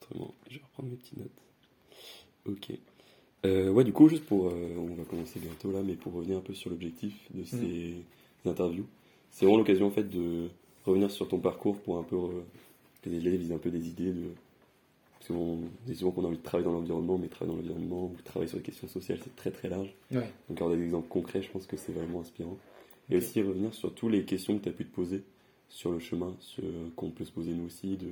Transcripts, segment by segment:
l'enregistrement. Je vais reprendre mes petites notes. Ok. Euh, ouais, du coup, juste pour. euh, on va commencer bientôt là, mais pour revenir un peu sur l'objectif de ces interviews, c'est vraiment l'occasion en fait de revenir sur ton parcours pour un peu. euh, que les élèves aient un peu des idées de. Parce qu'on dit souvent qu'on a envie de travailler dans l'environnement, mais travailler dans l'environnement ou travailler sur les questions sociales, c'est très très large. Ouais. Donc avoir des exemples concrets, je pense que c'est vraiment inspirant. Et aussi revenir sur toutes les questions que tu as pu te poser sur le chemin, sur- qu'on peut se poser nous aussi, de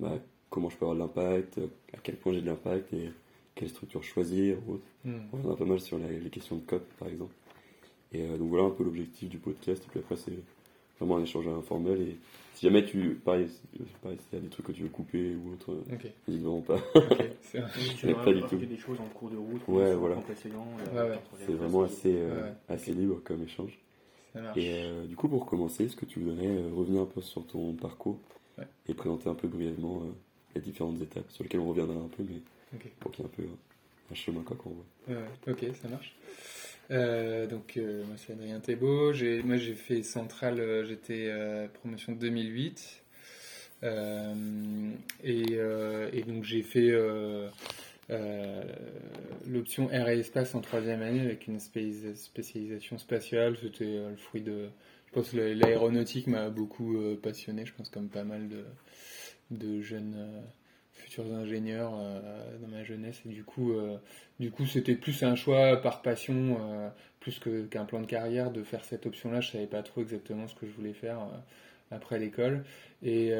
bah, comment je peux avoir de l'impact, à quel point j'ai de l'impact et quelle structure choisir ou autre. Hmm. On reviendra pas mal sur la- les questions de COP par exemple. Et euh, donc voilà un peu l'objectif du podcast. Et puis après, c'est vraiment un échange informel. Et si jamais tu. Pareil, pareil, s'il y a des trucs que tu veux couper ou autre, euh, Ok, n'hésite vraiment pas. ok, c'est pas du tout. des choses en cours de route. Ouais, voilà. euh, Ouais, C'est vraiment assez, euh, Ouais, assez libre comme échange. Et euh, du coup, pour commencer, est-ce que tu voudrais euh, revenir un peu sur ton parcours Ouais. et présenter un peu brièvement euh, les différentes étapes sur lesquelles on reviendra un peu, mais pour qu'il y ait un peu un chemin quoi qu'on voit. Ouais, ok, ça marche. Euh, donc, euh, moi, c'est Adrien Thébault. J'ai, moi, j'ai fait Centrale, euh, j'étais euh, promotion 2008. Euh, et, et donc, j'ai fait l'option Air et Espace en troisième année avec une spé- spécialisation spatiale. C'était le fruit de. Je pense que l'aéronautique m'a beaucoup passionné, je pense, comme pas mal de, de jeunes. euh, futurs ingénieurs euh, dans ma jeunesse et du coup euh, du c'était plus un choix par passion plus que qu'un plan de carrière de faire cette option là je savais pas trop exactement ce que je voulais faire après l'école et,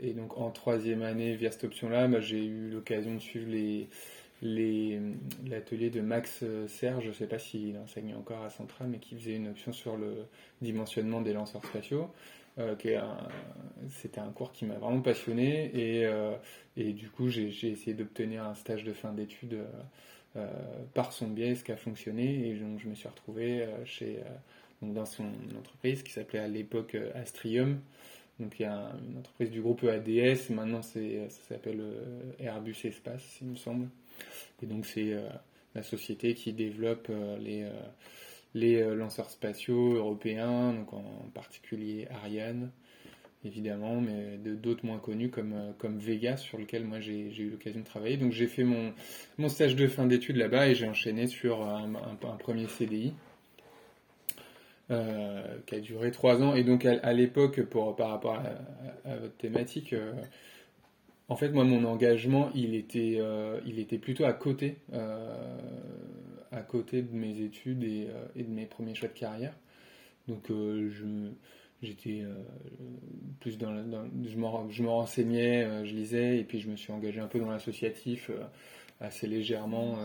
et donc en troisième année via cette option là j'ai eu l'occasion de suivre les les- l'atelier de Max Serge, je sais pas s'il enseigne encore à Centrale, mais qui faisait une option sur le dimensionnement des lanceurs spatiaux. Euh, c'était un cours qui m'a vraiment passionné et, euh, du coup j'ai essayé d'obtenir un stage de fin d'études euh, par son biais, ce qui a fonctionné et donc je me suis retrouvé chez, dans son entreprise qui s'appelait à l'époque Astrium. Donc il y a un- une entreprise du groupe EADS, maintenant ça s'appelle Airbus Espace, il me semble. Et donc c'est la société qui développe les, les euh, lanceurs spatiaux européens, donc en particulier Ariane, évidemment, mais d'autres moins connus comme, euh, comme Vega, sur lequel moi j'ai eu l'occasion de travailler. Donc j'ai fait mon, mon stage de fin d'études là-bas et j'ai enchaîné sur un, premier CDI. euh, qui a duré trois ans et donc à, l'époque par rapport à, votre thématique en fait moi mon engagement il était il était plutôt à côté à côté de mes études et, euh, et de mes premiers choix de carrière. Donc euh, je j'étais euh, plus dans, je, me, renseignais je lisais et puis je me suis engagé un peu dans l'associatif assez légèrement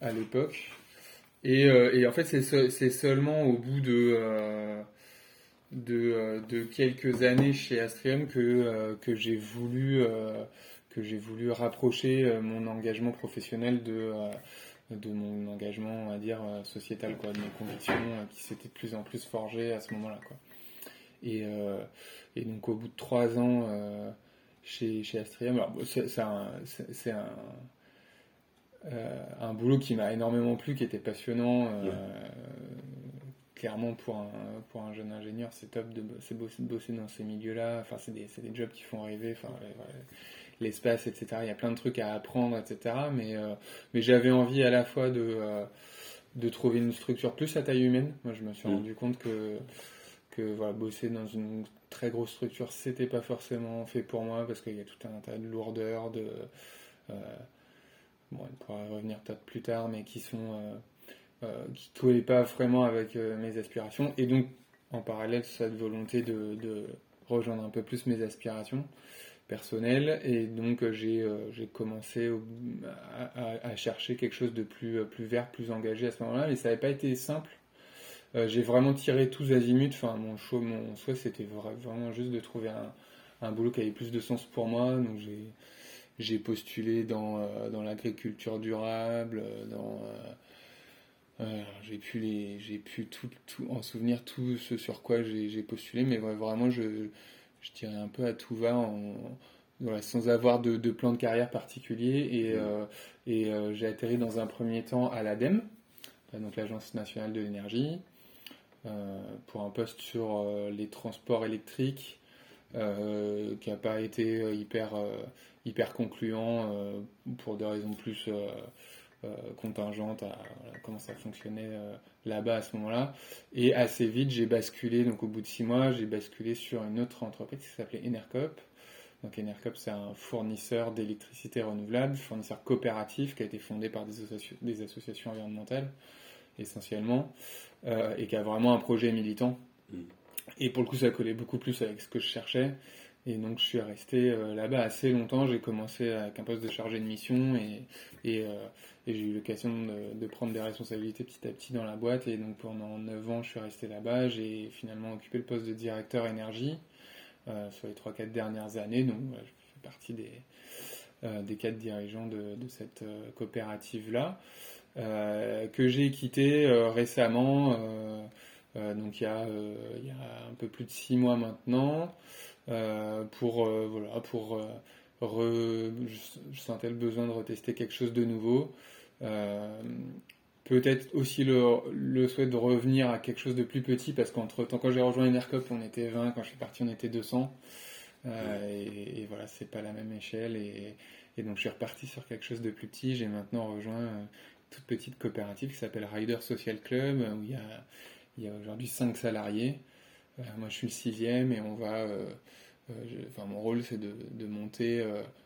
à l'époque. Et, en fait c'est se- c'est seulement au bout de quelques années chez Astrium que, j'ai voulu que j'ai voulu rapprocher mon engagement professionnel de de mon engagement, on va dire, euh, sociétal, quoi, de mes convictions euh, qui s'étaient de plus en plus forgées à ce moment-là, quoi. Et, euh, et donc, au bout de trois ans chez, chez Astrium, alors, bon, c'est c'est un, c'est- c'est un, euh, un boulot qui m'a énormément plu, qui était passionnant. euh. Clairement, pour un, pour un jeune ingénieur, c'est top de bosser, bosser, de bosser dans ces milieux-là. Enfin, c'est des, c'est des jobs qui font rêver. Enfin, ouais, ouais, l'espace, etc. Il y a plein de trucs à apprendre, etc. Mais, euh, mais j'avais envie à la fois de, euh, de trouver une structure plus à taille humaine. Moi, je me suis Mm. rendu compte que, que voilà, bosser dans une très grosse structure, c'était pas forcément fait pour moi parce qu'il y a tout un tas de lourdeurs, de. euh, bon, on pourra y revenir peut-être plus tard, mais qui sont. qui collaient pas vraiment avec mes aspirations. Et donc, en parallèle, cette volonté de, de rejoindre un peu plus mes aspirations personnelles. Et donc, euh, j'ai euh, j'ai commencé à, chercher quelque chose de plus, euh, plus vert, plus engagé à ce moment-là. Mais ça n'avait pas été simple. J'ai vraiment tiré tous azimuts. Enfin, mon, choix, mon souhait, c'était vra- vraiment juste de trouver un, un boulot qui avait plus de sens pour moi. Donc, j'ai postulé dans, dans l'agriculture durable, dans... j'ai pu les, j'ai pu tout, tout en souvenir tout ce sur quoi j'ai postulé, mais vraiment je, je tirais un peu à tout va en, voilà, sans avoir de, de plan de carrière particulier. Et, euh, et euh, j'ai atterri dans un premier temps à l'ADEME, euh, donc l'Agence nationale de l'énergie, euh, pour un poste sur les transports électriques qui n'a pas été hyper, hyper concluant pour des raisons plus contingentes à comment ça fonctionnait là-bas à ce moment-là. Et assez vite, j'ai basculé, donc au bout de six mois, j'ai basculé sur une autre entreprise qui s'appelait Enercop. Donc Enercop, c'est un fournisseur d'électricité renouvelable, fournisseur coopératif qui a été fondé par des, des associations environnementales essentiellement, euh, et qui a vraiment un projet militant. Mm. Et pour le coup, ça collait beaucoup plus avec ce que je cherchais. Et donc, je suis resté euh, là-bas assez longtemps. J'ai commencé avec un poste de chargé de mission et, euh, j'ai eu l'occasion de, prendre des responsabilités petit à petit dans la boîte. Et donc, pendant 9 ans, je suis resté là-bas. J'ai finalement occupé le poste de directeur énergie sur les 3-4 dernières années. Donc, je fais partie des, des quatre dirigeants de, cette coopérative-là. Euh, que j'ai quitté euh, récemment, euh, donc il y, a, il y, a, un peu plus de six mois maintenant, pour, voilà, pour re, je, sentais le besoin de retester quelque chose de nouveau. Peut-être aussi le, le, souhait de revenir à quelque chose de plus petit, parce qu'entre temps, quand j'ai rejoint Enercop, on était 20, quand je suis parti, on était 200. et, et, voilà, c'est pas la même échelle. Et, et, donc, je suis reparti sur quelque chose de plus petit. J'ai maintenant rejoint toute petite coopérative qui s'appelle Rider Social Club, où il y a, il y a aujourd'hui 5 salariés. Euh, moi, je suis le sixième et on va. Euh, euh, enfin, mon rôle, c'est de, de, monter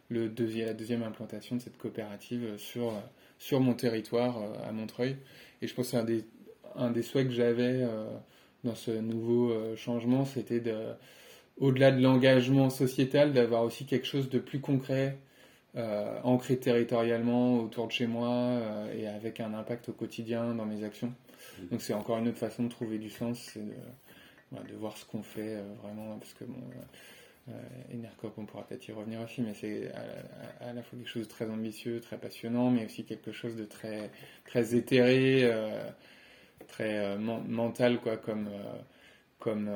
le deuxième, la deuxième implantation de cette coopérative sur, sur mon territoire à Montreuil. Et je pense que un des, un des souhaits que j'avais dans ce nouveau changement, c'était de, au-delà de l'engagement sociétal, d'avoir aussi quelque chose de plus concret euh, ancré territorialement autour de chez moi euh, et avec un impact au quotidien dans mes actions. Mmh. Donc c'est encore une autre façon de trouver du sens, c'est de, de, voir ce qu'on fait euh, vraiment, parce que bon, Enercop, on pourra peut-être y revenir aussi, mais c'est à, la fois quelque chose de très ambitieux, très passionnant, mais aussi quelque chose de très, très éthéré, très mental, quoi, comme comme,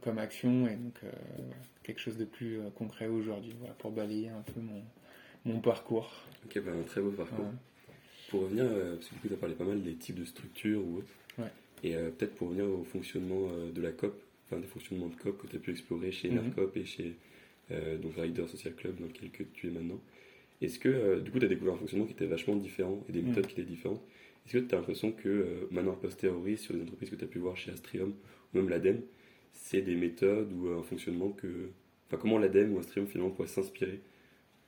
comme action et donc quelque chose de plus concret aujourd'hui voilà, pour balayer un peu mon, mon parcours. Ok, bah, un très beau parcours. Pour revenir, euh, parce que du coup, tu as parlé pas mal des types de structures ou autres. Et euh, peut-être pour revenir au fonctionnement euh, de la COP, enfin des fonctionnements de COP que tu as pu explorer chez mm et chez donc Rider Social Club dans lequel tu es maintenant. Est-ce que du coup, tu as découvert un fonctionnement qui était vachement différent et des méthodes qui étaient différentes? Est-ce que tu as l'impression que maintenant, a posteriori, sur les entreprises que tu as pu voir chez Astrium ou même l'ADEME, c'est des méthodes ou un fonctionnement que. Enfin, comment l'ADEME ou Astrium finalement pourrait s'inspirer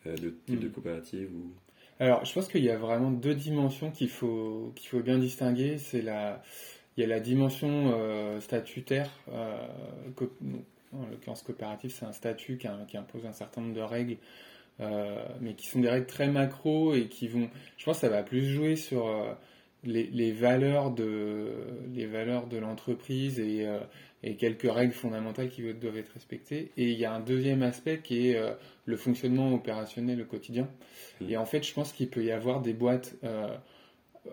euh, de type de hmm. coopérative ou... Alors, je pense qu'il y a vraiment deux dimensions qu'il faut, qu'il faut bien distinguer. C'est la, il y a la dimension euh, statutaire. Euh, en l'occurrence, coopérative, c'est un statut qui, qui, impose un certain nombre de règles, mais qui sont des règles très macro et qui vont. Je pense que ça va plus jouer sur les, les, valeurs de les valeurs de l'entreprise et et quelques règles fondamentales qui doivent être respectées. Et il y a un deuxième aspect qui est euh, le fonctionnement opérationnel au quotidien. Mmh. Et en fait, je pense qu'il peut y avoir des boîtes euh,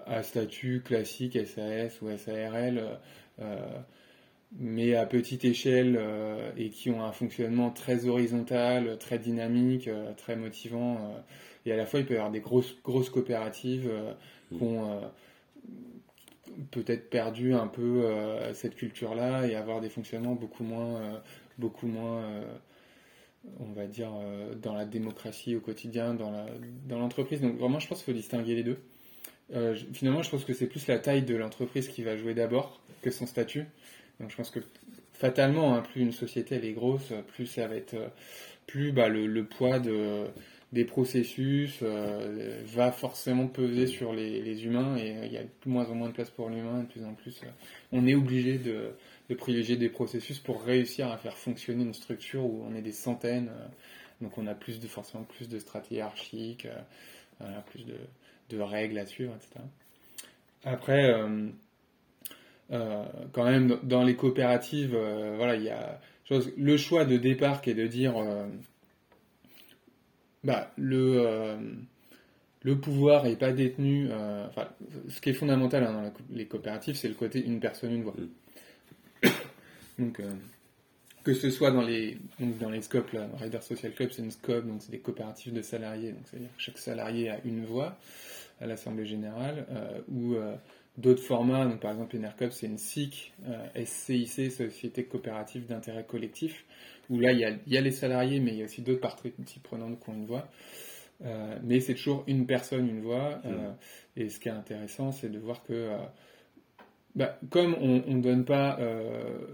à statut classique, SAS ou SARL, euh, mais à petite échelle et qui ont un fonctionnement très horizontal, très dynamique, très motivant. et à la fois, il peut y avoir des grosses, grosses coopératives mmh. qui ont peut-être perdu un peu euh, cette culture-là et avoir des fonctionnements beaucoup moins, euh, beaucoup moins euh, on va dire, dans la démocratie au quotidien, dans, la, dans l'entreprise. Donc vraiment, je pense qu'il faut distinguer les deux. Finalement, je pense que c'est plus la taille de l'entreprise qui va jouer d'abord que son statut. Donc je pense que fatalement, hein, plus une société elle est grosse, plus ça va être, plus bah, le, poids de des processus euh, va forcément peser sur les, humains et euh, il y a de moins en moins de place pour l'humain, de plus en plus. Euh, on est obligé de, privilégier des processus pour réussir à faire fonctionner une structure où on est des centaines, donc on a plus de forcément plus de stratégies hiérarchiques, plus de, règles à suivre, etc. Après, quand même dans les coopératives, voilà, il y a le choix de départ qui est de dire bah, le, euh, le pouvoir n'est pas détenu. Euh, enfin, ce qui est fondamental hein, dans les coopératives, c'est le côté une personne, une voix. Mm. donc, euh, que ce soit dans les, dans les scopes, là, Rider Social Club, c'est une scope, donc c'est des coopératives de salariés, donc c'est-à-dire que chaque salarié a une voix à l'Assemblée Générale, ou d'autres formats, donc par exemple Enercop, c'est une SIC, SCIC, Société Coopérative d'intérêt collectif, où là, il y a, y a les salariés, mais il y a aussi d'autres parties prenantes qui ont une voix. Euh, mais c'est toujours une personne, une voix. Euh, et ce qui est intéressant, c'est de voir que, euh, bah, comme on ne donne pas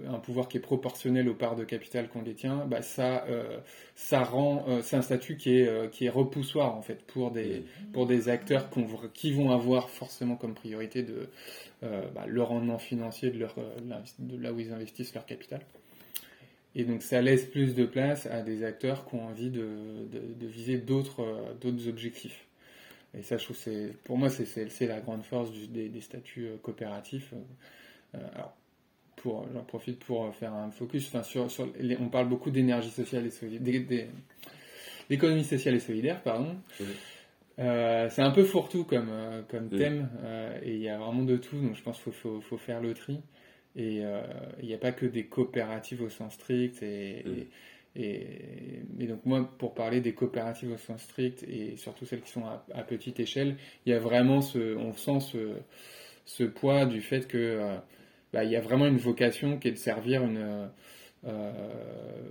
un pouvoir qui est proportionnel aux parts de capital qu'on détient, bah, ça, ça rend, c'est un statut qui est, qui est repoussoir en fait pour des, pour des acteurs qui vont avoir forcément comme priorité de, bah, le rendement financier de, leur, de là où ils investissent leur capital. Et donc ça laisse plus de place à des acteurs qui ont envie de, de, viser euh, d'autres objectifs. Et ça, je trouve, c'est, pour moi, c'est la grande force des, des, statuts euh, coopératifs. Euh, alors, pour, j'en profite pour faire un focus. Enfin, sur, sur on parle beaucoup d'énergie sociale et solidaire, d'économie sociale et solidaire, pardon. c'est un peu fourre-tout comme, comme thème, et il y a vraiment de tout, donc je pense qu'il faut, faut, faut, faire le tri. Et euh, il n'y a pas que des coopératives au sens strict. Et, et, donc moi, pour parler des coopératives au sens strict, et surtout celles qui sont à, petite échelle, il y a vraiment ce, on sent ce, ce poids du fait que euh, bah, il y a vraiment une vocation qui est de servir une, euh,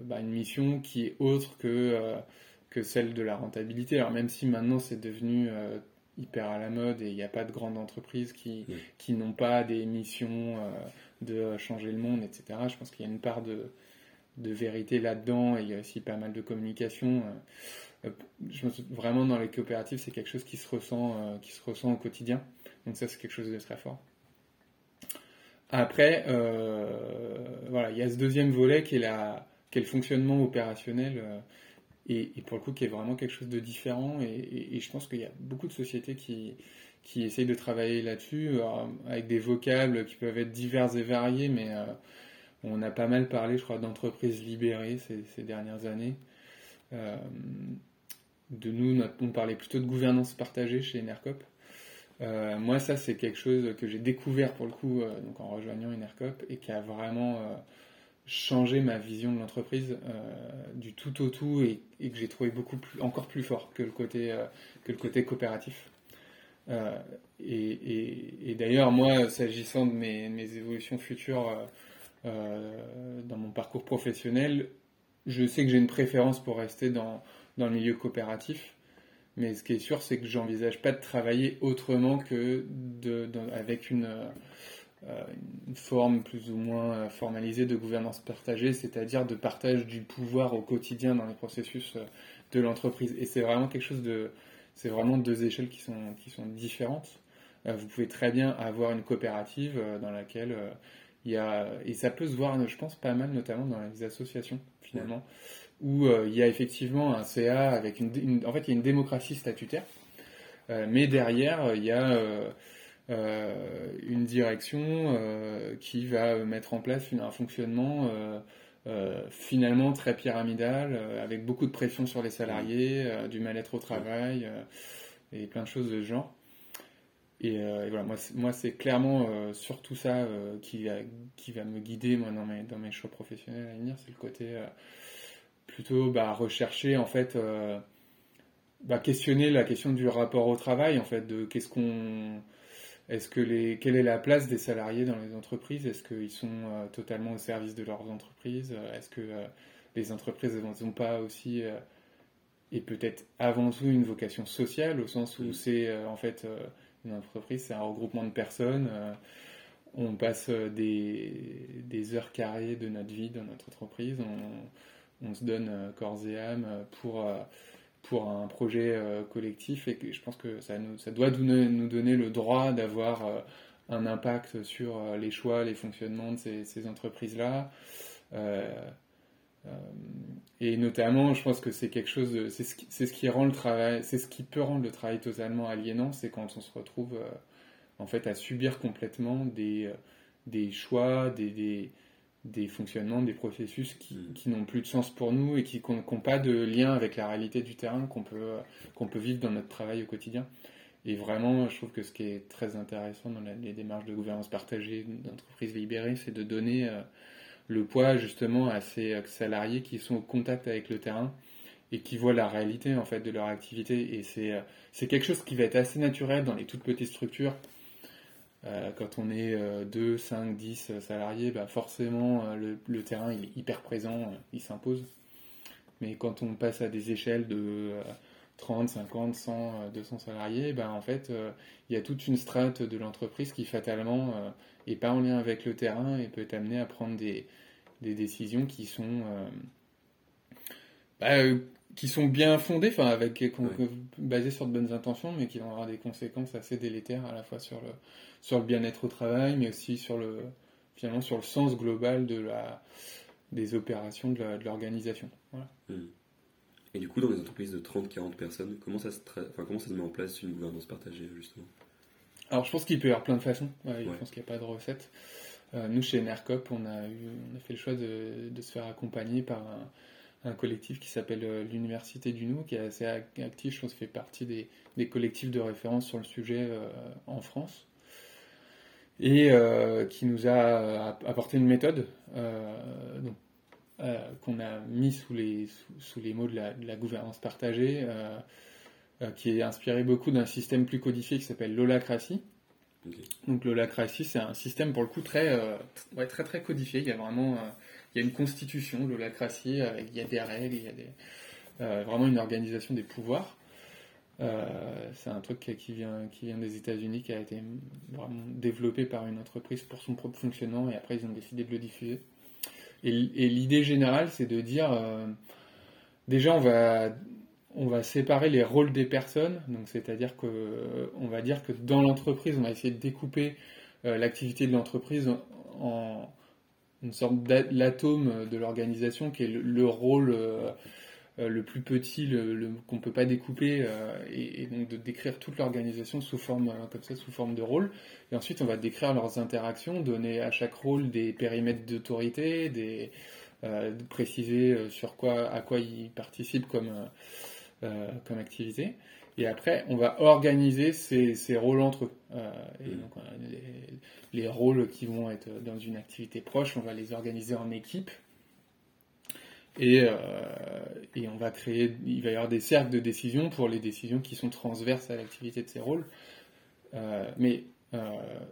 bah, une mission qui est autre que, que celle de la rentabilité. Alors même si maintenant c'est devenu hyper à la mode et il n'y a pas de grandes entreprises qui, qui n'ont pas des missions de changer le monde, etc. Je pense qu'il y a une part de, de vérité là-dedans et il y a aussi pas mal de communication. Euh, euh, je pense vraiment dans les coopératives, c'est quelque chose qui se ressent, euh, qui se ressent au quotidien. Donc ça, c'est quelque chose de très fort. Après, voilà, il y a ce deuxième volet qui est, le fonctionnement opérationnel et, pour le coup qui est vraiment quelque chose de différent. et je pense qu'il y a beaucoup de sociétés qui, qui essayent de travailler là-dessus, avec des vocables qui peuvent être divers et variés, mais on a pas mal parlé, je crois, d'entreprises libérées ces, dernières années. Euh, de nous, on parlait plutôt de gouvernance partagée chez Enercop. Euh, moi, ça, c'est quelque chose que j'ai découvert pour le coup donc en rejoignant Enercop et qui a vraiment changé ma vision de l'entreprise du tout au tout et, que j'ai trouvé beaucoup plus, encore plus fort que le côté, coopératif. Euh, et, d'ailleurs, moi, s'agissant de mes, évolutions futures euh, euh, dans mon parcours professionnel, je sais que j'ai une préférence pour rester dans, dans le milieu coopératif. Mais ce qui est sûr, c'est que j'envisage pas de travailler autrement que de, avec une, une, forme plus ou moins formalisée de gouvernance partagée, c'est-à-dire de partage du pouvoir au quotidien dans les processus de l'entreprise. Et c'est vraiment quelque chose de, c'est vraiment deux échelles qui sont, qui sont différentes. Euh, vous pouvez très bien avoir une coopérative euh, dans laquelle euh, il y a, et ça peut se voir, je pense, pas mal, notamment dans les associations, finalement, où il y a effectivement un CA avec une, en fait, il y a une démocratie statutaire, mais derrière, il y a une direction qui va mettre en place un fonctionnement euh, finalement très pyramidal, euh, avec beaucoup de pression sur les salariés, euh, du mal-être au travail et plein de choses de ce genre. Et, voilà, moi, moi c'est clairement surtout ça qui, va, qui va me guider moi, dans, mes, dans mes choix professionnels à venir, c'est le côté plutôt bah, rechercher, en fait, bah, questionner la question du rapport au travail, en fait, de qu'est-ce qu'on est-ce que les, quelle est la place des salariés dans les entreprises? Est-ce qu'ils sont euh, totalement au service de leurs entreprises? Est-ce que euh, les entreprises n'ont pas aussi, euh, et peut-être avant tout, une vocation sociale, au sens où c'est en fait une entreprise, c'est un regroupement de personnes. on passe des, des, heures carrées de notre vie dans notre entreprise. On, se donne corps et âme pour pour un projet euh, collectif et je pense que ça, nous, ça doit nous, donner le droit d'avoir euh, un impact sur euh, les choix, les fonctionnements de ces, entreprises-là. Et notamment, je pense que c'est quelque chose, c'est ce, ce, qui rend le travail, c'est ce qui peut rendre le travail totalement aliénant, c'est quand on se retrouve en fait à subir complètement des, des choix, des, des des fonctionnements, des processus qui, mm. qui n'ont plus de sens pour nous et qui n'ont pas de lien avec la réalité du terrain qu'on peut, qu'on peut vivre dans notre travail au quotidien. Et vraiment, je trouve que ce qui est très intéressant dans les démarches de gouvernance partagée d'entreprises libérées, c'est de donner euh, le poids justement à ces salariés qui sont au contact avec le terrain et qui voient la réalité en fait de leur activité. Et c'est, euh, quelque chose qui va être assez naturel dans les toutes petites structures Euh, quand on est 2, 5, 10 salariés, bah forcément le, le, terrain il est hyper présent, il s'impose. Mais quand on passe à des échelles de 30, 50, 100, 200 salariés, ben en fait, euh, il y a toute une strate de l'entreprise qui fatalement n'est euh, pas en lien avec le terrain et peut être amené à prendre des, des décisions qui sont, euh, bah, qui sont bien fondées, enfin avec basées sur de bonnes intentions, mais qui vont avoir des conséquences assez délétères à la fois sur le, sur le bien-être au travail, mais aussi sur le, finalement sur le sens global de la, des opérations de l'organisation. Voilà. Mmh. Et du coup, dans les entreprises de 30-40 personnes, comment ça, se comment ça se met en place une gouvernance partagée, justement? Alors, je pense qu'il peut y avoir plein de façons. Je pense qu'il n'y a pas de recette. Euh, nous, chez NERCOP, on a, eu, on a fait le choix de, de se faire accompagner par un, un collectif qui s'appelle euh, l'Université du Nou, qui est assez actif, je pense, fait partie des, des collectifs de référence sur le sujet euh, en France et qui nous a apporté une méthode. donc, euh, qu'on a mis sous les, sous, les mots de la, gouvernance partagée, euh, euh, qui est inspiré beaucoup d'un système plus codifié qui s'appelle l'holacratie. Donc l'holacratie, c'est un système pour le coup très, ouais, très très codifié. Il y a vraiment il y a une constitution, l'holacratie, avec il y a des règles, il y a des, vraiment une organisation des pouvoirs. c'est un truc qui vient, qui vient des États-Unis, qui a été vraiment développé par une entreprise pour son propre fonctionnement, et après ils ont décidé de le diffuser. Et, l'idée générale, c'est de dire, euh, déjà, on va, on va séparer les rôles des personnes. Donc, c'est-à-dire que, on va dire que dans l'entreprise, on va essayer de découper euh, l'activité de l'entreprise en une sorte d'atome de l'organisation qui est le, rôle euh, le plus petit, le, qu'on ne peut pas découper, euh, et, donc de décrire toute l'organisation sous forme euh, comme ça, sous forme de rôle. Et ensuite, on va décrire leurs interactions, donner à chaque rôle des périmètres d'autorité, des préciser sur quoi, à quoi ils participent comme comme activité. Et après, on va organiser ces, ces rôles entre eux. et mmh. donc, les, les, rôles qui vont être dans une activité proche, on va les organiser en équipe et, euh, et, on va créer, il va y avoir des cercles de décision pour les décisions qui sont transverses à l'activité de ces rôles. Euh, mais euh,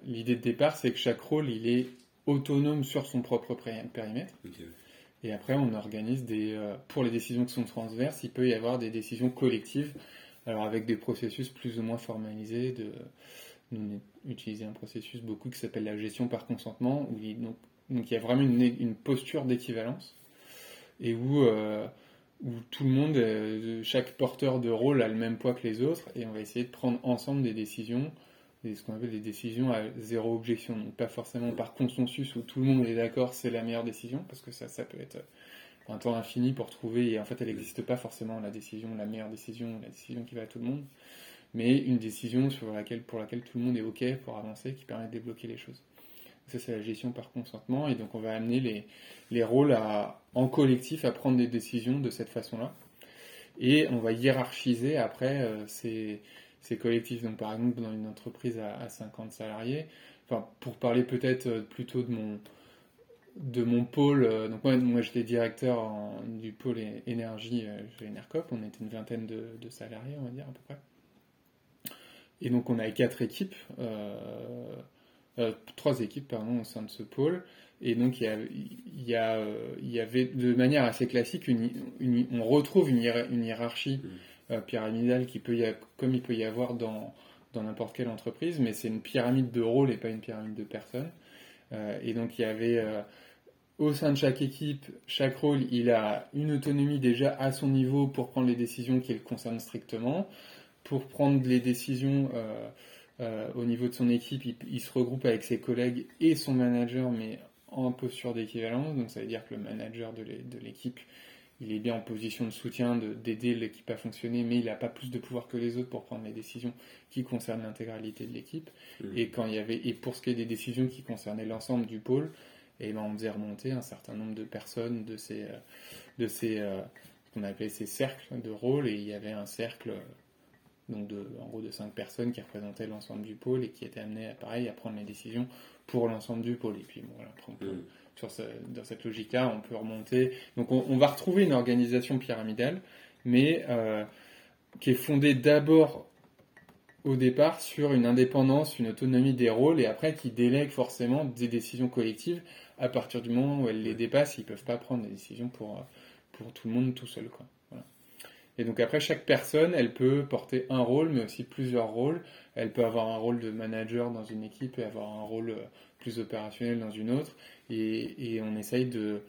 l'idée de départ, c'est que chaque rôle, il est autonome sur son propre périmètre. Et après, on organise des, pour les décisions qui sont transverses, il peut y avoir des décisions collectives, alors avec des processus plus ou moins formalisés. De, on utiliser un processus beaucoup qui s'appelle la gestion par consentement, où il, donc, donc il y a vraiment une, une posture d'équivalence et où, euh, où tout le monde, euh, chaque porteur de rôle a le même poids que les autres, et on va essayer de prendre ensemble des décisions, ce qu'on appelle des décisions à zéro objection. Donc pas forcément par consensus où tout le monde est d'accord, c'est la meilleure décision, parce que ça, ça peut être un temps infini pour trouver, et en fait elle n'existe pas forcément la décision, la meilleure décision, la décision qui va à tout le monde, mais une décision sur laquelle, pour laquelle tout le monde est OK pour avancer, qui permet de débloquer les choses. Ça, c'est la gestion par consentement. Et donc, on va amener les, les rôles en collectif à prendre des décisions de cette façon-là. Et on va hiérarchiser après euh, ces, collectifs. Donc, par exemple, dans une entreprise à, 50 salariés, pour parler peut-être euh, plutôt de mon, de mon pôle, euh, donc moi, moi j'étais directeur du pôle énergie chez Enercop, on était une vingtaine de, salariés, on va dire à peu près. Et donc on avait quatre équipes. Euh, trois équipes pardon, au sein de ce pôle. Et donc il y, a, il, y a, euh, il y avait de manière assez classique, une, on retrouve une, hiérarchie mmh. euh, pyramidale qui peut y comme il peut y avoir dans, dans n'importe quelle entreprise, mais c'est une pyramide de rôles et pas une pyramide de personnes. et donc il y avait au sein de chaque équipe, chaque rôle, il a une autonomie déjà à son niveau pour prendre les décisions qui le concernent strictement, pour prendre les décisions euh, au niveau de son équipe, il, se regroupe avec ses collègues et son manager, mais en posture d'équivalence. Donc ça veut dire que le manager de l'équipe, il est bien en position de soutien, d'aider l'équipe à fonctionner, mais il n'a pas plus de pouvoir que les autres pour prendre les décisions qui concernent l'intégralité de l'équipe. Mmh. Et quand il y avait, et pour ce qui est des décisions qui concernaient l'ensemble du pôle, et eh ben on faisait remonter un certain nombre de personnes de ces, euh, de ces, euh, qu'on appelait ces cercles de rôle, et il y avait un cercle donc de, en gros de cinq personnes qui représentaient l'ensemble du pôle et qui étaient amenées, pareil, à prendre les décisions pour l'ensemble du pôle. Et puis voilà, mm. sur dans cette logique-là, on peut remonter. Donc on, va retrouver une organisation pyramidale, mais euh, qui est fondée d'abord au départ sur une indépendance, une autonomie des rôles, et après qui délèguent forcément des décisions collectives à partir du moment où elles les dépassent, ils peuvent pas prendre des décisions pour, pour tout le monde tout seul. Quoi. Et donc après, chaque personne, elle peut porter un rôle, mais aussi plusieurs rôles. Elle peut avoir un rôle de manager dans une équipe et avoir un rôle euh, plus opérationnel dans une autre. Et, et on essaye de,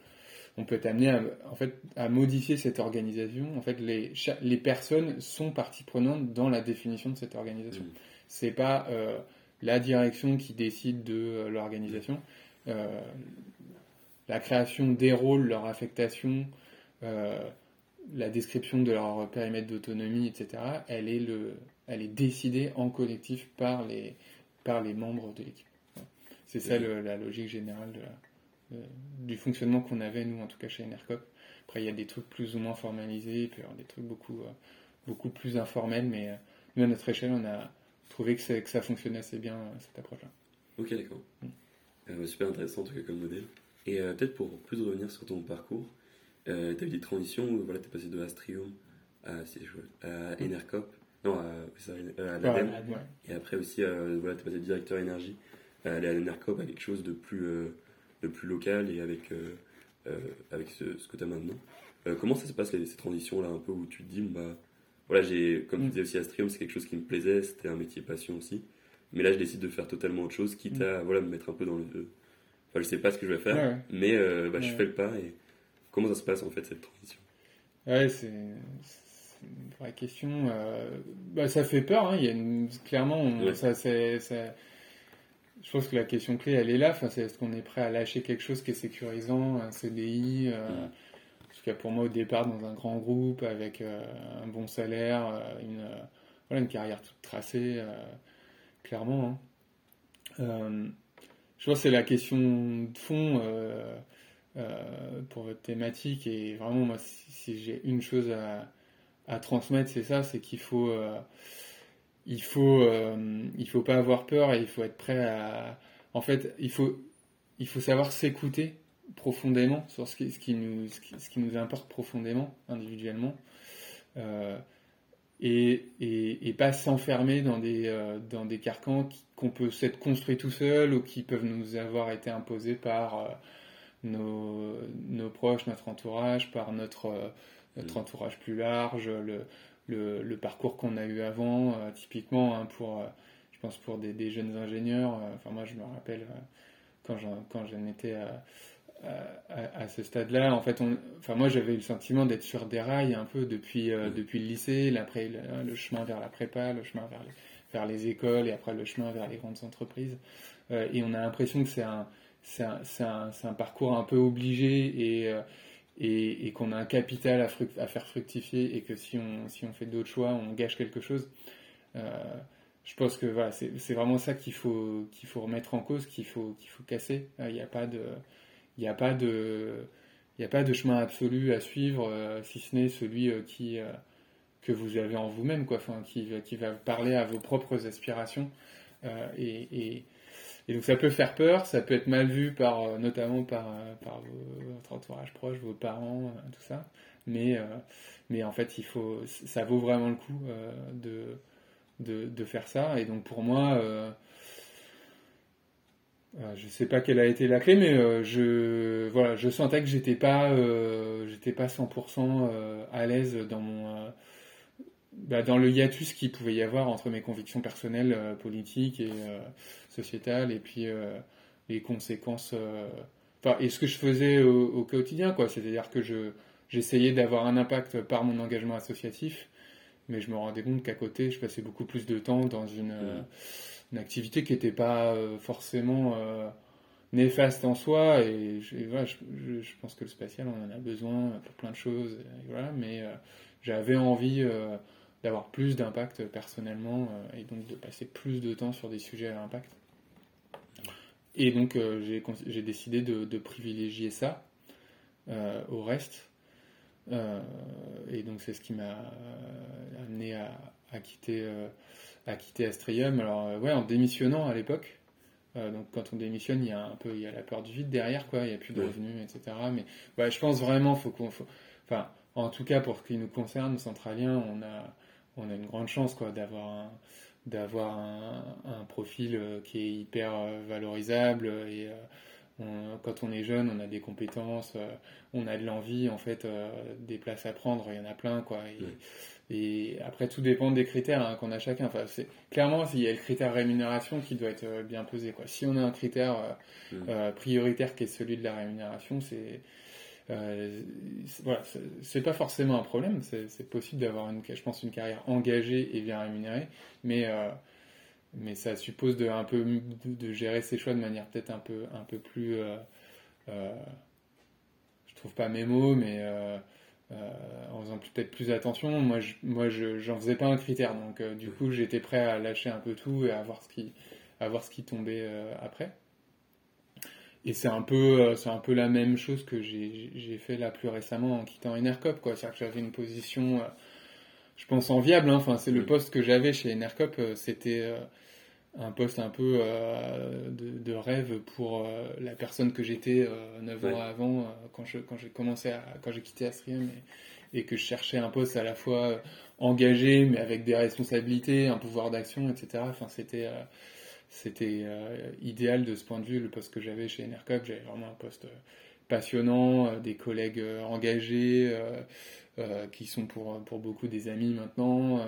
on peut être amené à, en fait, à modifier cette organisation. En fait, les, les personnes sont partie prenante dans la définition de cette organisation. Mmh. C'est pas euh, la direction qui décide de euh, l'organisation. Euh, la création des rôles, leur affectation, la description de leur périmètre d'autonomie, etc., elle est, le, elle est décidée en collectif par les, par les membres de l'équipe. C'est ça le, la logique générale de du fonctionnement qu'on avait, nous, en tout cas chez NRCOP. Après, il y a des trucs plus ou moins formalisés, puis des trucs beaucoup, euh, beaucoup plus informels, mais euh, nous, à notre échelle, on a trouvé que, que ça fonctionnait assez bien, euh, cette approche-là. Ok, d'accord. Mm. super intéressant, en tout cas, comme modèle. Et peut-être pour plus revenir sur ton parcours, euh, tu as eu des transitions voilà, tu es passé de Astrium à, à Enercop, non, à, à l'ADEME, et après aussi, euh, voilà, tu es passé de directeur énergie à aller à l'Enercop à quelque chose de plus, euh, de plus local et avec, avec ce, ce que tu as maintenant. comment ça se passe ces transitions-là, un peu où tu te dis, bah, voilà, j'ai, comme tu mm. disais aussi, Astrium, c'est quelque chose qui me plaisait, c'était un métier passion aussi. Mais là, je décide de faire totalement autre chose, quitte mm. à voilà, me mettre un peu dans le. Enfin, je sais pas ce que je vais faire, mais bah, je fais le pas et Comment ça se passe en fait cette transition? Ouais, c'est une vraie question. Euh, bah, ça fait peur, hein. il y a une, clairement, ça, c'est, je pense que la question clé, elle est là. Enfin, c'est est-ce qu'on est prêt à lâcher quelque chose qui est sécurisant, un CDI euh, mm. En tout cas, pour moi, au départ, dans un grand groupe, avec euh, un bon salaire, une, voilà, une carrière toute tracée, clairement. Hein. je pense que c'est la question de fond. Euh, pour votre thématique. Et vraiment, moi, si, j'ai une chose à, transmettre, c'est ça, c'est qu'il faut, euh, il faut, euh, il faut pas avoir peur et il faut être prêt à. En fait, il faut, il faut savoir s'écouter profondément sur ce qui, nous, ce qui, nous importe profondément, individuellement. Et, et, et, pas s'enfermer dans des, dans des carcans qu'on peut s'être construit tout seul ou qui peuvent nous avoir été imposés par nos, nos, proches, notre entourage, par notre, euh, notre mm. entourage plus large, le, le, le parcours qu'on a eu avant, euh, typiquement hein, pour, euh, je pense pour des, des jeunes ingénieurs. enfin moi je me rappelle quand j'en quand j'en étais à, à, à, ce stade-là, en fait, on, enfin moi j'avais eu le sentiment d'être sur des rails un peu depuis mm. depuis le lycée, après le, le, chemin vers la prépa, le chemin vers les, vers les écoles et après le chemin vers les grandes entreprises. et on a l'impression que c'est un c'est un, un, parcours un peu obligé et, euh, et, et qu'on a un capital à, à, faire fructifier et que si on, si on fait d'autres choix, on gâche quelque chose. Euh, je pense que voilà, c'est vraiment ça qu'il faut, qu'il faut remettre en cause, qu'il faut, qu'il faut casser. Euh, il n'y a pas de. Il n'y a pas de. Il a pas de chemin absolu à suivre, si ce n'est celui qui, que vous avez en vous-même, qui, qui va parler à vos propres aspirations. et et donc ça peut faire peur, ça peut être mal vu par euh, notamment par, euh, par votre entourage proche, vos parents, euh, tout ça. Mais, mais en fait, il faut, ça vaut vraiment le coup de, de, faire ça. Et donc pour moi, je sais pas quelle a été la clé, mais je, voilà, je sentais que j'étais pas, j'étais pas 100% à l'aise dans mon bah, dans le hiatus qu'il pouvait y avoir entre mes convictions personnelles, politiques et, sociétale et puis euh, les conséquences. Euh, enfin, et ce que je faisais au, quotidien, quoi. C'est-à-dire que je j'essayais d'avoir un impact par mon engagement associatif, mais je me rendais compte qu'à côté, je passais beaucoup plus de temps dans une, mmh. une activité qui n'était pas euh, forcément néfaste en soi. Et, je, je, je, pense que le spatial, on en a besoin pour plein de choses. voilà, mais j'avais envie d'avoir plus d'impact personnellement et donc de passer plus de temps sur des sujets à impact. Et donc euh, j'ai décidé de, de, privilégier ça euh, au reste. Euh, et donc c'est ce qui m'a amené à, à quitter, à quitter Astrium. Alors ouais, en démissionnant à l'époque. donc quand on démissionne, il y a un peu, il y a la peur du vide derrière, quoi. Il n'y a plus de revenus, etc. Mais ouais, je pense vraiment, faut qu'on, enfin, en tout cas pour ce qui nous concerne, centralien, on a, on a une grande chance, quoi, d'avoir un, d'avoir un, profil qui est hyper valorisable et quand on est jeune, on a des compétences, on a de l'envie, en fait, des places à prendre, il y en a plein, quoi. Et, après, tout dépend des critères hein, qu'on a chacun. Enfin, c'est clairement, il y a le critère rémunération qui doit être bien pesé, quoi. Si on a un critère prioritaire qui est celui de la rémunération, c'est euh, voilà, c'est pas forcément un problème. C'est possible d'avoir, je pense, une carrière engagée et bien rémunérée, mais euh, mais ça suppose de un peu de, gérer ses choix de manière peut-être un peu un peu plus. Euh, euh je trouve pas mes mots, mais en faisant peut-être plus attention. Moi, je, moi, j'en faisais pas un critère, donc du coup, j'étais prêt à lâcher un peu tout et à voir ce qui à voir ce qui tombait après. Et c'est un peu, euh, c'est un peu la même chose que j'ai fait là plus récemment en quittant Enercop, quoi. C'est-à-dire que j'avais une position, euh, je pense enviable. Hein. Enfin, c'est le poste que j'avais chez Enercop, euh, c'était un poste un peu de, rêve pour la personne que j'étais 9 ans avant, quand je quand j'ai commencé à, quand j'ai quitté Astrium et, et, que je cherchais un poste à la fois engagé mais avec des responsabilités, un pouvoir d'action, etc. Enfin, c'était c'était euh, idéal de ce point de vue, le poste que j'avais chez Enercop. J'avais vraiment un poste euh, passionnant, euh, des collègues engagés, qui sont pour, pour beaucoup des amis maintenant,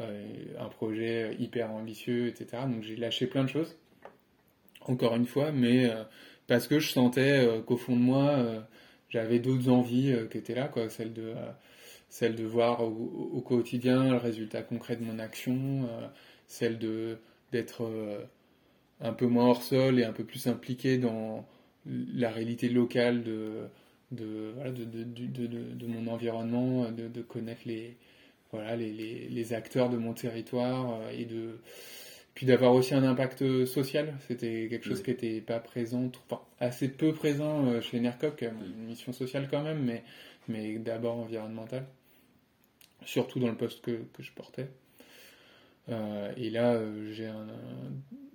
un projet hyper ambitieux, etc. Donc j'ai lâché plein de choses, encore une fois, mais parce que je sentais qu'au fond de moi, j'avais d'autres envies qui étaient là, quoi, celle de celle de voir au, quotidien le résultat concret de mon action, celle de d'être euh, un peu moins hors sol et un peu plus impliqué dans la réalité locale de, de, de, de, mon environnement, de, connaître les, voilà, les, les, acteurs de mon territoire euh, et de puis d'avoir aussi un impact social. C'était quelque chose qui n'était pas présent, enfin, assez peu présent euh, chez a une mission sociale quand même, mais, mais d'abord environnementale, surtout dans le poste que, que je portais. Euh, et là, euh, j'ai un,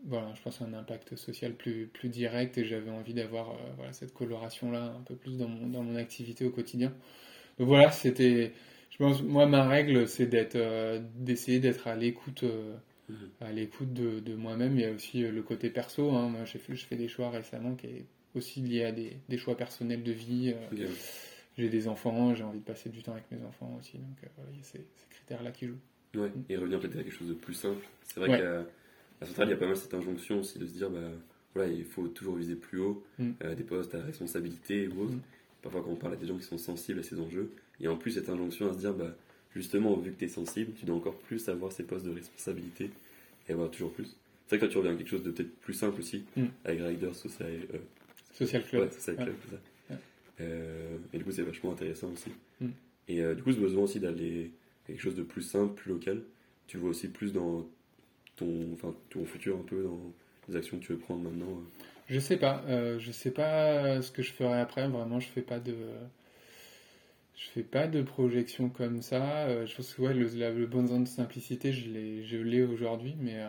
voilà, je pense un impact social plus, plus direct et j'avais envie d'avoir euh, voilà, cette coloration-là un peu plus dans mon, dans mon activité au quotidien. Donc voilà, c'était, je pense, moi, ma règle, c'est d'être, d'essayer d'être à l'écoute, mhm. à l'écoute de, de moi-même. Il y a aussi le côté perso. Hein. Moi, j'ai fait, je fais des choix récemment qui est aussi lié à des, des choix personnels de vie. J'ai des enfants, j'ai envie de passer du temps avec mes enfants aussi. Donc, voilà, il y a ces, ces critères-là qui jouent. Ouais, et revenir peut-être à quelque chose de plus simple. C'est vrai qu'à la centrale, il y a pas mal cette injonction aussi de se dire, bah, voilà, il faut toujours viser plus haut, mm. euh, des postes à responsabilité ou autre. Mm. Parfois, quand on parle à des gens qui sont sensibles à ces enjeux, il y a en plus cette injonction à se dire, bah, justement, vu que tu es sensible, tu dois encore plus avoir ces postes de responsabilité et avoir toujours plus. C'est vrai que toi, tu reviens à quelque chose de peut-être plus simple aussi, mm. avec Rider Social, euh, Social Club. Ouais, Social Club, ça. Euh, et du coup, c'est vachement intéressant aussi. Et du coup, ce besoin aussi d'aller quelque chose de plus simple, plus local. Tu vois aussi plus dans ton, enfin, ton futur un peu, dans les actions que tu veux prendre maintenant euh. Je sais pas. Euh, je sais pas ce que je ferai après. Vraiment, je fais pas de. Je fais pas de projection comme ça. Euh, je pense que ouais, le, le bon sens de simplicité, je l'ai, je l'ai aujourd'hui, mais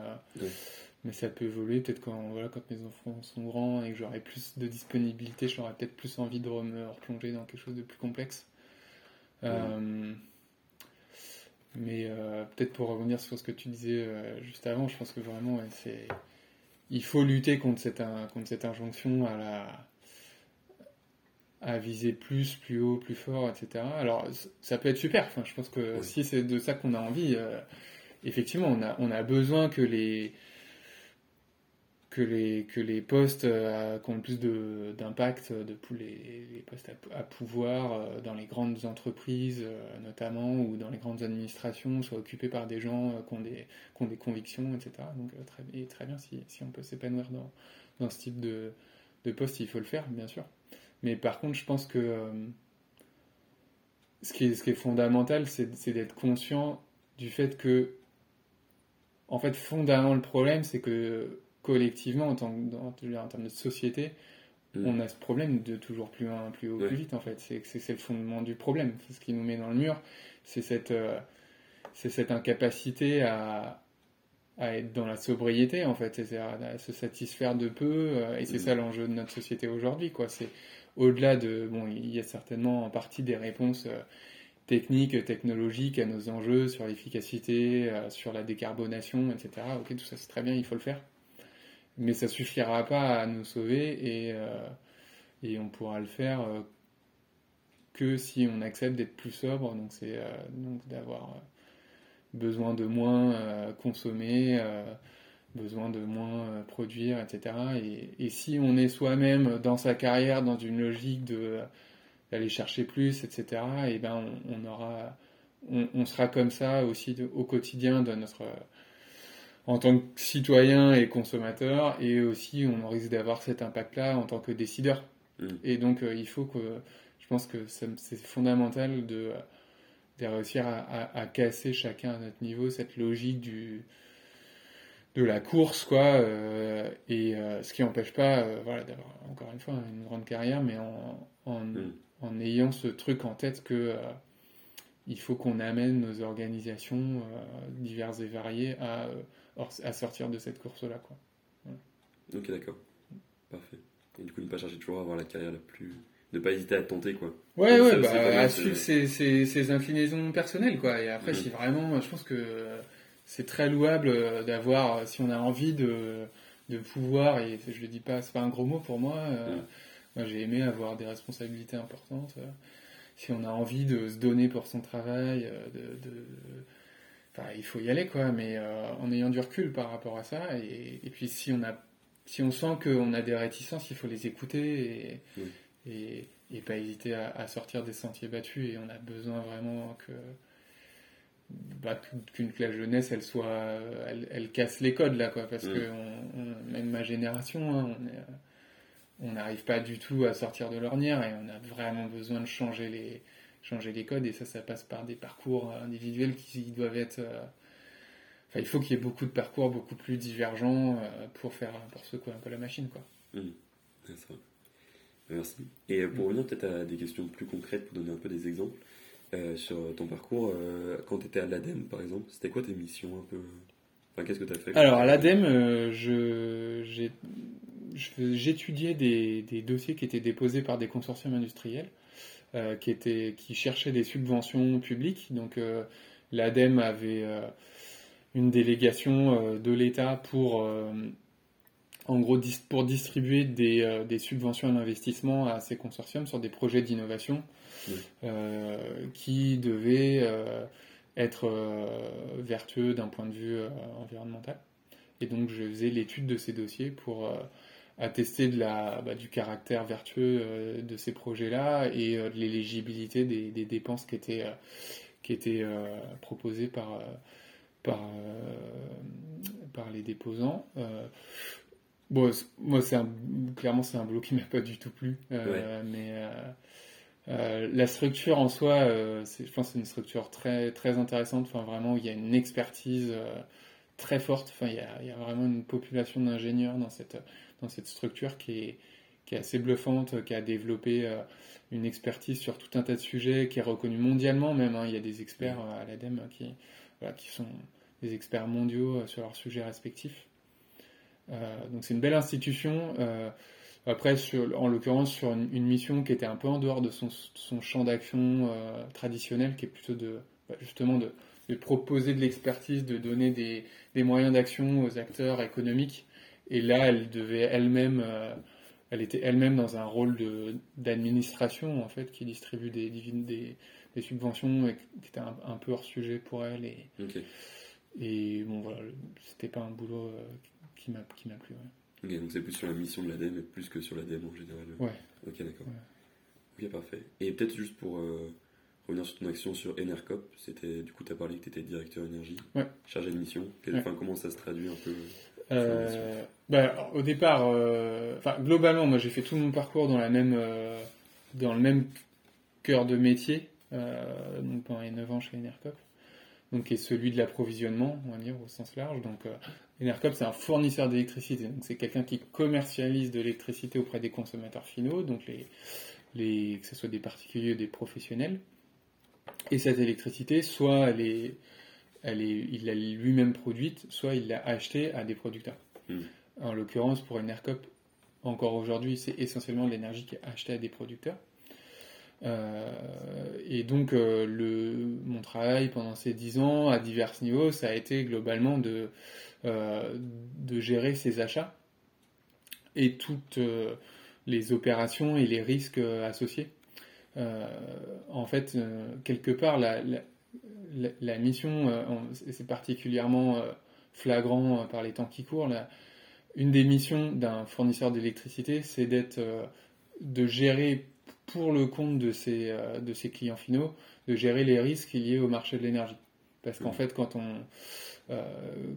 mais ça peut évoluer. Peut-être quand voilà, quand mes enfants sont grands et que j'aurai plus de disponibilité, j'aurai peut-être plus envie de me replonger dans quelque chose de plus complexe. Mais euh, peut-être pour revenir sur ce que tu disais euh, juste avant, je pense que vraiment, c'est il faut lutter contre cette, contre cette injonction à la à viser plus, plus haut, plus fort, etc. Alors ça peut être super. Enfin, je pense que si c'est de ça qu'on a envie, euh, effectivement, on a, on a besoin que les que les, que les postes euh, qui ont le plus d'impact, de, de, les, postes à, pouvoir euh, dans les grandes entreprises euh, notamment ou dans les grandes administrations soient occupés par des gens qui ont des, qui ont des convictions, etc. Donc très, et très bien si, si on peut s'épanouir dans, dans ce type de, de poste, il faut le faire, bien sûr. Mais par contre, je pense que ce, qui est, ce qui est fondamental, c'est d'être conscient du fait que, en fait, fondamentalement, le problème, c'est que collectivement, en, termes de société, mm. on a ce problème de toujours plus loin, plus haut, plus vite, en fait. C'est le fondement du problème. C'est ce qui nous met dans le mur. C'est cette, euh, cette incapacité à, à, être dans la sobriété, en fait. C'est à, se satisfaire de peu. Euh, et c'est mm. ça l'enjeu de notre société aujourd'hui, quoi. C'est au-delà de. Bon, il y a certainement en partie des réponses. Euh, techniques, technologiques à nos enjeux, sur l'efficacité, sur la décarbonation, etc. Ok, tout ça c'est très bien, il faut le faire. Mais ça suffira pas à nous sauver et, et on pourra le faire que si on accepte d'être plus sobre. Donc c'est donc d'avoir besoin de moins consommer besoin de moins euh, produire, etc. Et, si on est soi-même dans sa carrière dans une logique de d'aller chercher plus, etc. Et ben on, aura, on, sera comme ça aussi au quotidien de notre en tant que citoyen et consommateur, et aussi on risque d'avoir cet impact-là en tant que décideur. Mm. Et donc euh, il faut que, je pense que c'est fondamental de, de réussir à, à, casser chacun à notre niveau cette logique du de la course, quoi. Euh, et euh, ce qui n'empêche pas, voilà, d'avoir encore une fois une grande carrière, mais en, en, mm. ayant ce truc en tête que il faut qu'on amène nos organisations diverses et variées à, à sortir de cette course-là, quoi. Ok, d'accord. Parfait. Et du coup, ne pas chercher toujours à avoir la carrière la plus ne pas hésiter à tenter quoi. Ouais ouais bah, à suivre ses, ses, inclinaisons personnelles quoi et après mm. si vraiment je pense que c'est très louable euh, d'avoir, euh, si on a envie de, de pouvoir, et je le dis pas, c'est pas un gros mot pour moi, euh, moi j'ai aimé avoir des responsabilités importantes. si on a envie de se donner pour son travail, de, enfin, il faut y aller quoi, mais en ayant du recul par rapport à ça, et, et puis si on a, si on sent qu'on a des réticences, il faut les écouter et, et, et, pas hésiter à, à, sortir des sentiers battus, et on a besoin vraiment que bah, qu'une classe jeunesse elle soit elle, casse les codes là quoi parce mm. que même ma génération hein, on n'arrive pas du tout à sortir de l'ornière et on a vraiment besoin de changer les changer les codes et ça ça passe par des parcours individuels qui doivent être euh, enfin il faut qu'il y ait beaucoup de parcours beaucoup plus divergents euh, pour faire pour secouer un peu la machine quoi mm. Merci. Et pour mm. revenir peut-être à des questions plus concrètes, pour donner un peu des exemples, euh, sur ton parcours, euh, quand tu étais à l'ADEME par exemple, c'était quoi tes missions un peu? Enfin, qu'est-ce que tu as fait? Alors à l'ADEME, euh, je, j'étudiais des, des, dossiers qui étaient déposés par des consortiums industriels qui, étaient, qui cherchaient des subventions publiques. Donc l'ADEME avait une délégation de l'État pour en gros pour distribuer des, des subventions à l'investissement à ces consortiums sur des projets d'innovation euh, qui devait euh, être euh, vertueux d'un point de vue environnemental. Et donc je faisais l'étude de ces dossiers pour attester de la, bah, du caractère vertueux de ces projets-là et de l'éligibilité des, des, dépenses qui étaient, qui étaient proposées par, par, par les déposants. bon, moi, c'est clairement, c'est un boulot qui m'a pas du tout plu, mais euh, la structure en soi, euh, je pense que c'est une structure très, très intéressante. Enfin, vraiment, il y a une expertise euh, très forte. Enfin, il y, a, il y, a, vraiment une population d'ingénieurs dans cette, dans cette structure qui est, qui est assez bluffante, qui a développé une expertise sur tout un tas de sujets, qui est reconnue mondialement même. Hein. Il y a des experts à l'ADEME qui, voilà, qui sont des experts mondiaux sur leurs sujets respectifs. donc c'est une belle institution. Après, en l'occurrence, sur une, mission qui était un peu en dehors de son, champ d'action euh, traditionnel, qui est plutôt de bah, justement de, proposer de l'expertise, de donner des, moyens d'action aux acteurs économiques. Et là, elle devait elle-même, euh, elle était elle-même dans un rôle d'administration en fait, qui distribue des, des, des subventions et qui était un, peu hors sujet pour elle. Et, et bon voilà, c'était pas un boulot euh, qui m'a qui m'a plu. Ok, donc c'est plus sur la mission de l'ADEME plus que sur l'ADEME en général. Ouais. Ok, d'accord. Ok, parfait. Et peut-être juste pour euh, revenir sur ton action sur Enercop, c'était du coup, tu as parlé que tu étais directeur énergie, ouais. chargé de mission. comment ça se traduit un peu euh, bah, Au départ, euh, globalement, moi j'ai fait tout mon parcours dans, dans le même cœur de métier, donc pendant les 9 ans chez Enercop donc qui est celui de l'approvisionnement, on va dire au sens large. Donc euh, Enercop, c'est un fournisseur d'électricité. Donc c'est quelqu'un qui commercialise de l'électricité auprès des consommateurs finaux, donc que ce soit des particuliers ou des professionnels. Et cette électricité, soit elle est, elle est, il l'a lui-même produite, soit il l'a achetée à des producteurs. Hmm. En l'occurrence, pour Enercop, encore aujourd'hui, c'est essentiellement de l'énergie qui est achetée à des producteurs. et donc, le, mon travail pendant ces dix ans, à divers niveaux, ça a été globalement de, de gérer ces achats et toutes les opérations et les risques associés. en fait, quelque part, la, la, mission, c'est particulièrement flagrant par les temps qui courent. Là, une des missions d'un fournisseur d'électricité, c'est d'être, euh, de gérer pour le compte de ses, euh, de ses clients finaux, de gérer les risques liés au marché de l'énergie. Parce qu'en mmh. fait, quand on, euh,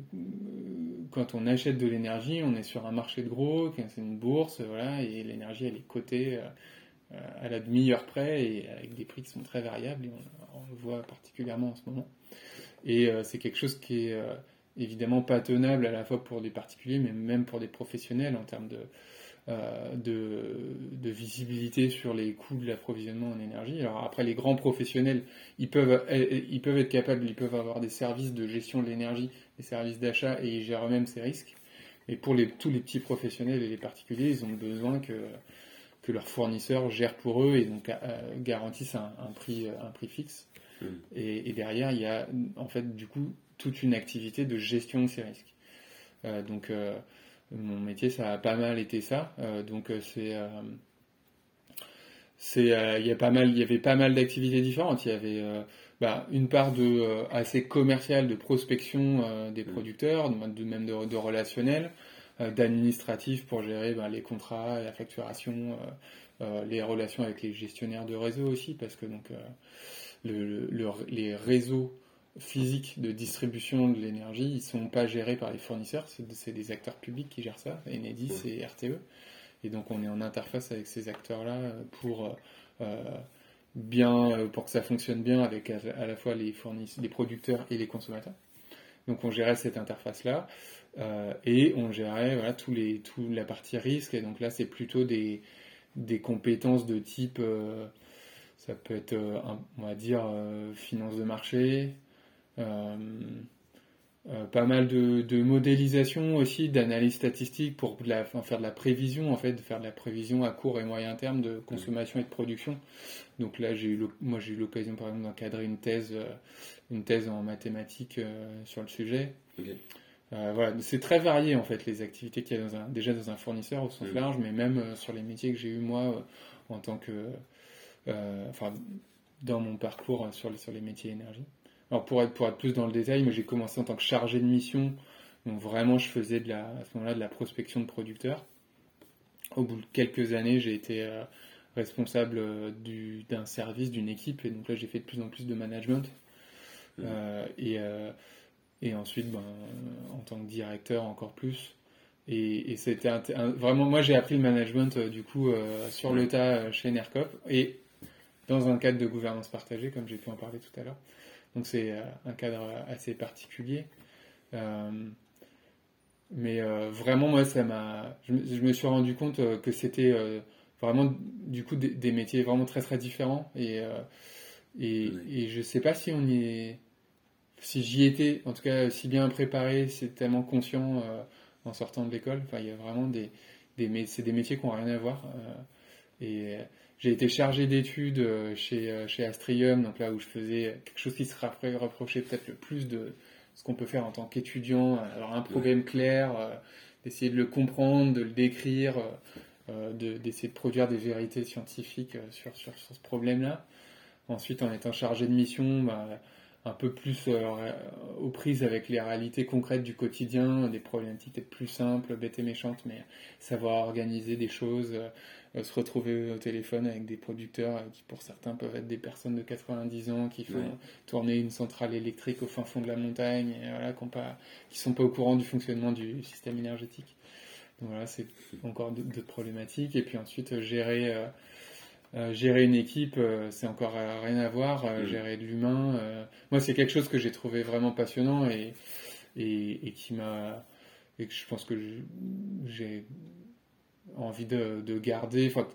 quand on achète de l'énergie, on est sur un marché de gros, c'est une bourse, voilà, et l'énergie, elle est cotée à la demi-heure près et avec des prix qui sont très variables, et on, le voit particulièrement en ce moment. Et c'est quelque chose qui est évidemment pas tenable à la fois pour des particuliers, mais même pour des professionnels en termes de, euh, de, visibilité sur les coûts de l'approvisionnement en énergie. Alors après, les grands professionnels, ils peuvent, ils peuvent être capables, ils peuvent avoir des services de gestion de l'énergie, des services d'achat, et ils gèrent eux-mêmes ces risques. Mais pour les, tous les petits professionnels et les particuliers, ils ont besoin que, que leurs fournisseurs gèrent pour eux et donc euh, garantissent un, prix, un prix fixe. Mmh. Et, et, derrière, il y a en fait du coup toute une activité de gestion de ces risques. Euh, donc euh, mon métier, ça a pas mal été ça. Euh, donc c'est il y a pas mal il y avait pas mal d'activités différentes il y avait bah, une part de assez commerciale de prospection des mm. producteurs de, même de, relationnel d'administratif pour gérer bah, les contrats la facturation les relations avec les gestionnaires de réseau aussi parce que donc le, les réseaux physiques de distribution de l'énergie, ils sont pas gérés par les fournisseurs, c'est des acteurs publics qui gèrent ça, Enedis et RTE. Et donc on est en interface avec ces acteurs-là pour euh, bien, euh, pour que ça fonctionne bien avec à, la fois les fournisseurs, les producteurs et les consommateurs. Donc on gérait cette interface-là euh, et on gérait tous la partie risque. Et donc là c'est plutôt des compétences de type ça peut être, on va dire, finance de marché, euh, euh, pas mal de, modélisation aussi, d'analyse statistique pour faire de la prévision, en fait, faire de la prévision à court et moyen terme de consommation et de production. Donc là, moi j'ai eu l'occasion par exemple d'encadrer une thèse, euh, une thèse en mathématiques sur le sujet. Voilà, c'est très varié en fait les activités qu'il y a dans un, déjà dans un fournisseur au sens large, mais même sur les métiers que j'ai eu moi en tant que, enfin, dans mon parcours sur les, sur les métiers énergie. Alors pour être, pour être plus dans le détail, moi j'ai commencé en tant que chargé de mission. Donc vraiment je faisais de la, à ce moment-là de la prospection de producteurs. Au bout de quelques années, j'ai été euh, responsable euh, d'un service, d'une équipe. Et donc là j'ai fait de plus en plus de management. Mmh. Euh, et, et ensuite, ben, en tant que directeur encore plus. Et, c'était vraiment, moi j'ai appris le management du coup sur le tas chez NERCOP et dans un cadre de gouvernance partagée, comme j'ai pu en parler tout à l'heure. Donc c'est euh, un cadre assez particulier. Euh, mais euh, vraiment, moi, ça m'a. Je, me suis rendu compte que c'était vraiment, du coup, des, métiers vraiment très très différents. Et, et, et je sais pas si on y est. Si j'y étais, en tout cas, si bien préparé, c'est tellement conscient en sortant de l'école. Enfin, il y a vraiment des. des c'est des métiers qui n'ont rien à voir. et j'ai été chargé d'études euh, chez, euh, chez Astrium, donc là où je faisais quelque chose qui se rapprochait peut-être le plus de ce qu'on peut faire en tant qu'étudiant. Alors un problème clair, euh, d'essayer de le comprendre, de le décrire, d'essayer de, produire des vérités scientifiques sur, sur, sur ce problème-là. Ensuite, en étant chargé de mission, bah, un peu plus aux prises avec les réalités concrètes du quotidien, des problématiques peut-être plus simples, bêtes et méchantes, mais savoir organiser des choses, euh, se retrouver au téléphone avec des producteurs euh, qui pour certains peuvent être des personnes de 90 ans qui font tourner une centrale électrique au fin fond de la montagne et voilà, qui ne sont pas au courant du fonctionnement du système énergétique. Donc voilà, c'est encore d'autres problématiques. Et puis ensuite, euh, gérer, gérer une équipe, c'est encore rien à voir. Gérer de l'humain, moi, c'est quelque chose que j'ai trouvé vraiment passionnant et, et, et qui m'a. Et que je pense que j'ai envie de, de garder. Enfin,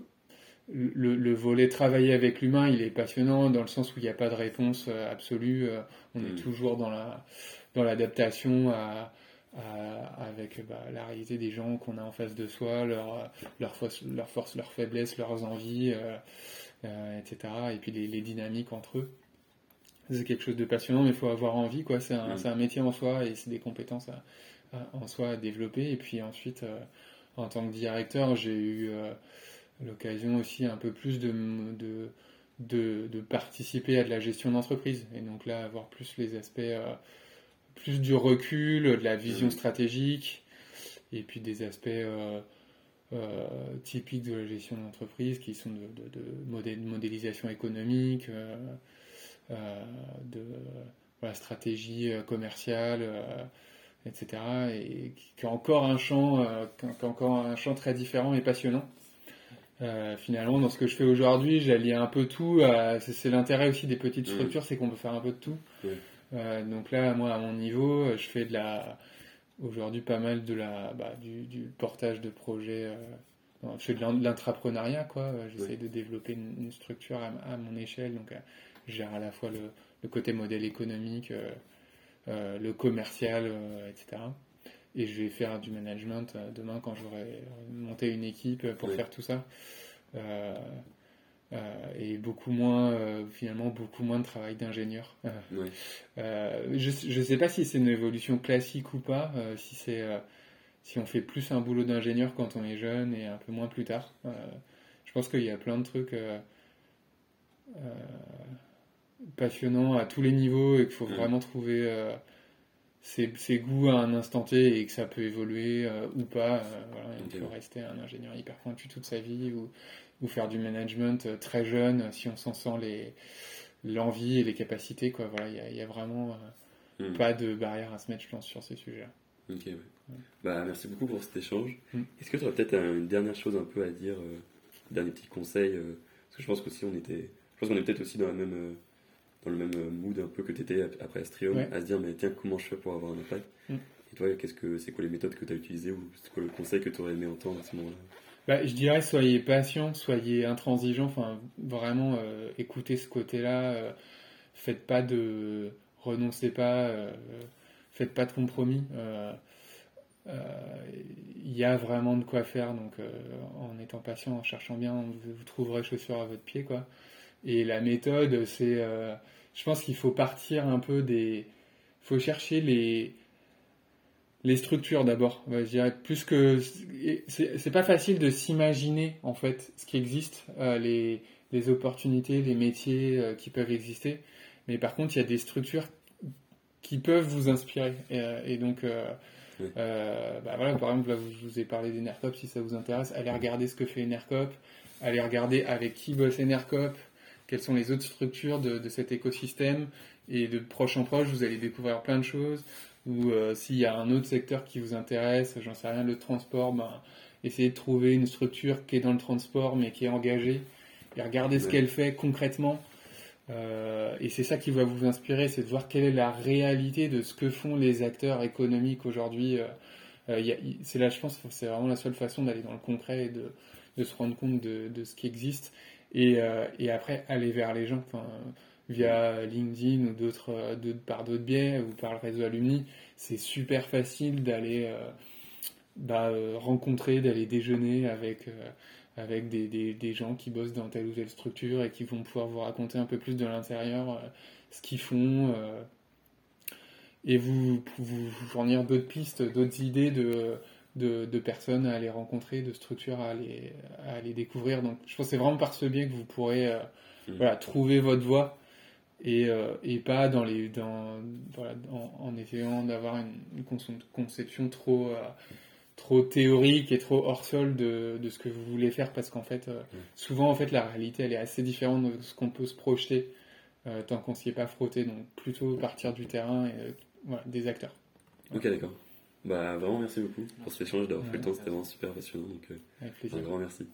le, le, volet travailler avec l'humain, il est passionnant dans le sens où il n'y a pas de réponse euh, absolue. Euh, on est mm. toujours dans la dans l'adaptation à, avec bah, la réalité des gens qu'on a en face de soi, leur leur force, leur force, leurs faiblesses, leurs envies. etc. Et puis les, dynamiques entre eux. C'est quelque chose de passionnant, mais il faut avoir envie, quoi. C'est un, un, métier en soi et c'est des compétences en soi à développer. Et puis ensuite, en tant que directeur, j'ai eu l'occasion aussi un peu plus de, de de, participer à de la gestion d'entreprise. Et donc là, avoir plus les aspects, euh, plus du recul, de la vision stratégique, et puis des aspects euh, euh, typiques de la gestion d'entreprise qui sont de, de, modélisation économique, de la stratégie commerciale. etc. et qui, a encore un champ, qui a encore un champ très différent et passionnant. Euh, finalement, dans ce que je fais aujourd'hui, j'allie un peu tout. c'est l'intérêt aussi des petites mm. structures, c'est qu'on peut faire un peu de tout. Euh, donc là, moi, à mon niveau, je fais de la, aujourd'hui pas mal de la, bah, du, portage de projets. Euh, je fais de l'intrapreneuriat, quoi. J'essaie de développer une, structure à, mon échelle, donc je gère à la fois le, côté modèle économique, le commercial, etc. Et je vais faire du management demain quand j'aurai monté une équipe pour faire tout ça. Euh, euh, et beaucoup moins, euh, finalement, beaucoup moins de travail d'ingénieur. je ne sais pas si c'est une évolution classique ou pas, si c'est si on fait plus un boulot d'ingénieur quand on est jeune et un peu moins plus tard. je pense qu'il y a plein de trucs passionnants à tous les niveaux et qu'il faut vraiment trouver ses, goûts à un instant T et que ça peut évoluer ou pas. voilà, on peut rester un ingénieur hyper pointu toute sa vie ou, ou faire du management euh, très jeune si on s'en sent les l'envie et les capacités quoi voilà il y, a vraiment euh, hmm. pas de barrière à se mettre je pense sur ces sujets ok ouais. bah merci beaucoup pour cet échange hmm. est-ce que tu aurais peut-être une dernière chose un peu à dire euh, dernier petit conseil parce que je pense qu'aussi on était je pense qu'on est peut-être aussi dans la même dans le même mood un peu que tu étais après Astrium à se dire mais tiens comment je fais pour avoir un impact hmm. et toi qu'est-ce que c'est quoi les méthodes que tu as utilisées ou c'est quoi le conseil que tu aurais aimé entendre à ce moment-là? Bah, je dirais soyez patient, soyez intransigeant, enfin vraiment euh, écoutez ce côté-là, euh, faites pas de renoncez pas, euh, faites pas de compromis. Il y a vraiment de quoi faire, donc en étant patient, en cherchant bien, vous, vous, trouverez chaussures à votre pied, quoi. Et la méthode, c'est, je pense qu'il faut partir un peu des, faut chercher les les structures d'abord. je dirais plus que c'est pas facile de s'imaginer en fait ce qui existe, euh, les, les, opportunités, les métiers euh, qui peuvent exister. Mais par contre, il y a des structures qui peuvent vous inspirer. Et, euh, donc, bah voilà, par exemple, là, je vous ai parlé d'Enercop. Si ça vous intéresse, allez regarder ce que fait Enercop. Allez regarder avec qui bosse Enercop. Quelles sont les autres structures de, de cet écosystème. Et de proche en proche, vous allez découvrir plein de choses ou euh, s'il y a un autre secteur qui vous intéresse, j'en sais rien, le transport, ben, essayez de trouver une structure qui est dans le transport mais qui est engagée et regardez ce qu'elle fait concrètement. Euh, et c'est ça qui va vous inspirer, c'est de voir quelle est la réalité de ce que font les acteurs économiques aujourd'hui. Euh, c'est là, je pense, c'est vraiment la seule façon d'aller dans le concret et de, de se rendre compte de, de, ce qui existe. Et, et après, aller vers les gens. Enfin, via LinkedIn ou euh, par d'autres biais ou par le réseau Alumni, c'est super facile d'aller euh, bah, euh, rencontrer, d'aller déjeuner avec, avec des, des, gens qui bossent dans telle ou telle structure et qui vont pouvoir vous raconter un peu plus de l'intérieur ce qu'ils font et vous, vous, fournir d'autres pistes, d'autres idées de, de, personnes à aller rencontrer, de structures à aller, à aller découvrir. Donc je pense que c'est vraiment par ce biais que vous pourrez mmh. voilà, trouver votre voie et, euh, et pas dans les, dans, voilà, en, essayant d'avoir une, conception trop, euh, trop théorique et trop hors sol de, de, ce que vous voulez faire parce qu'en fait, euh, mm. souvent en fait la réalité elle est assez différente de ce qu'on peut se projeter tant qu'on s'y est pas frotté. Donc plutôt partir du terrain et voilà, des acteurs. Ok, d'accord. Bah vraiment merci beaucoup pour cet échange d'avoir fait le temps, c'était vraiment super passionnant. Donc, un grand merci.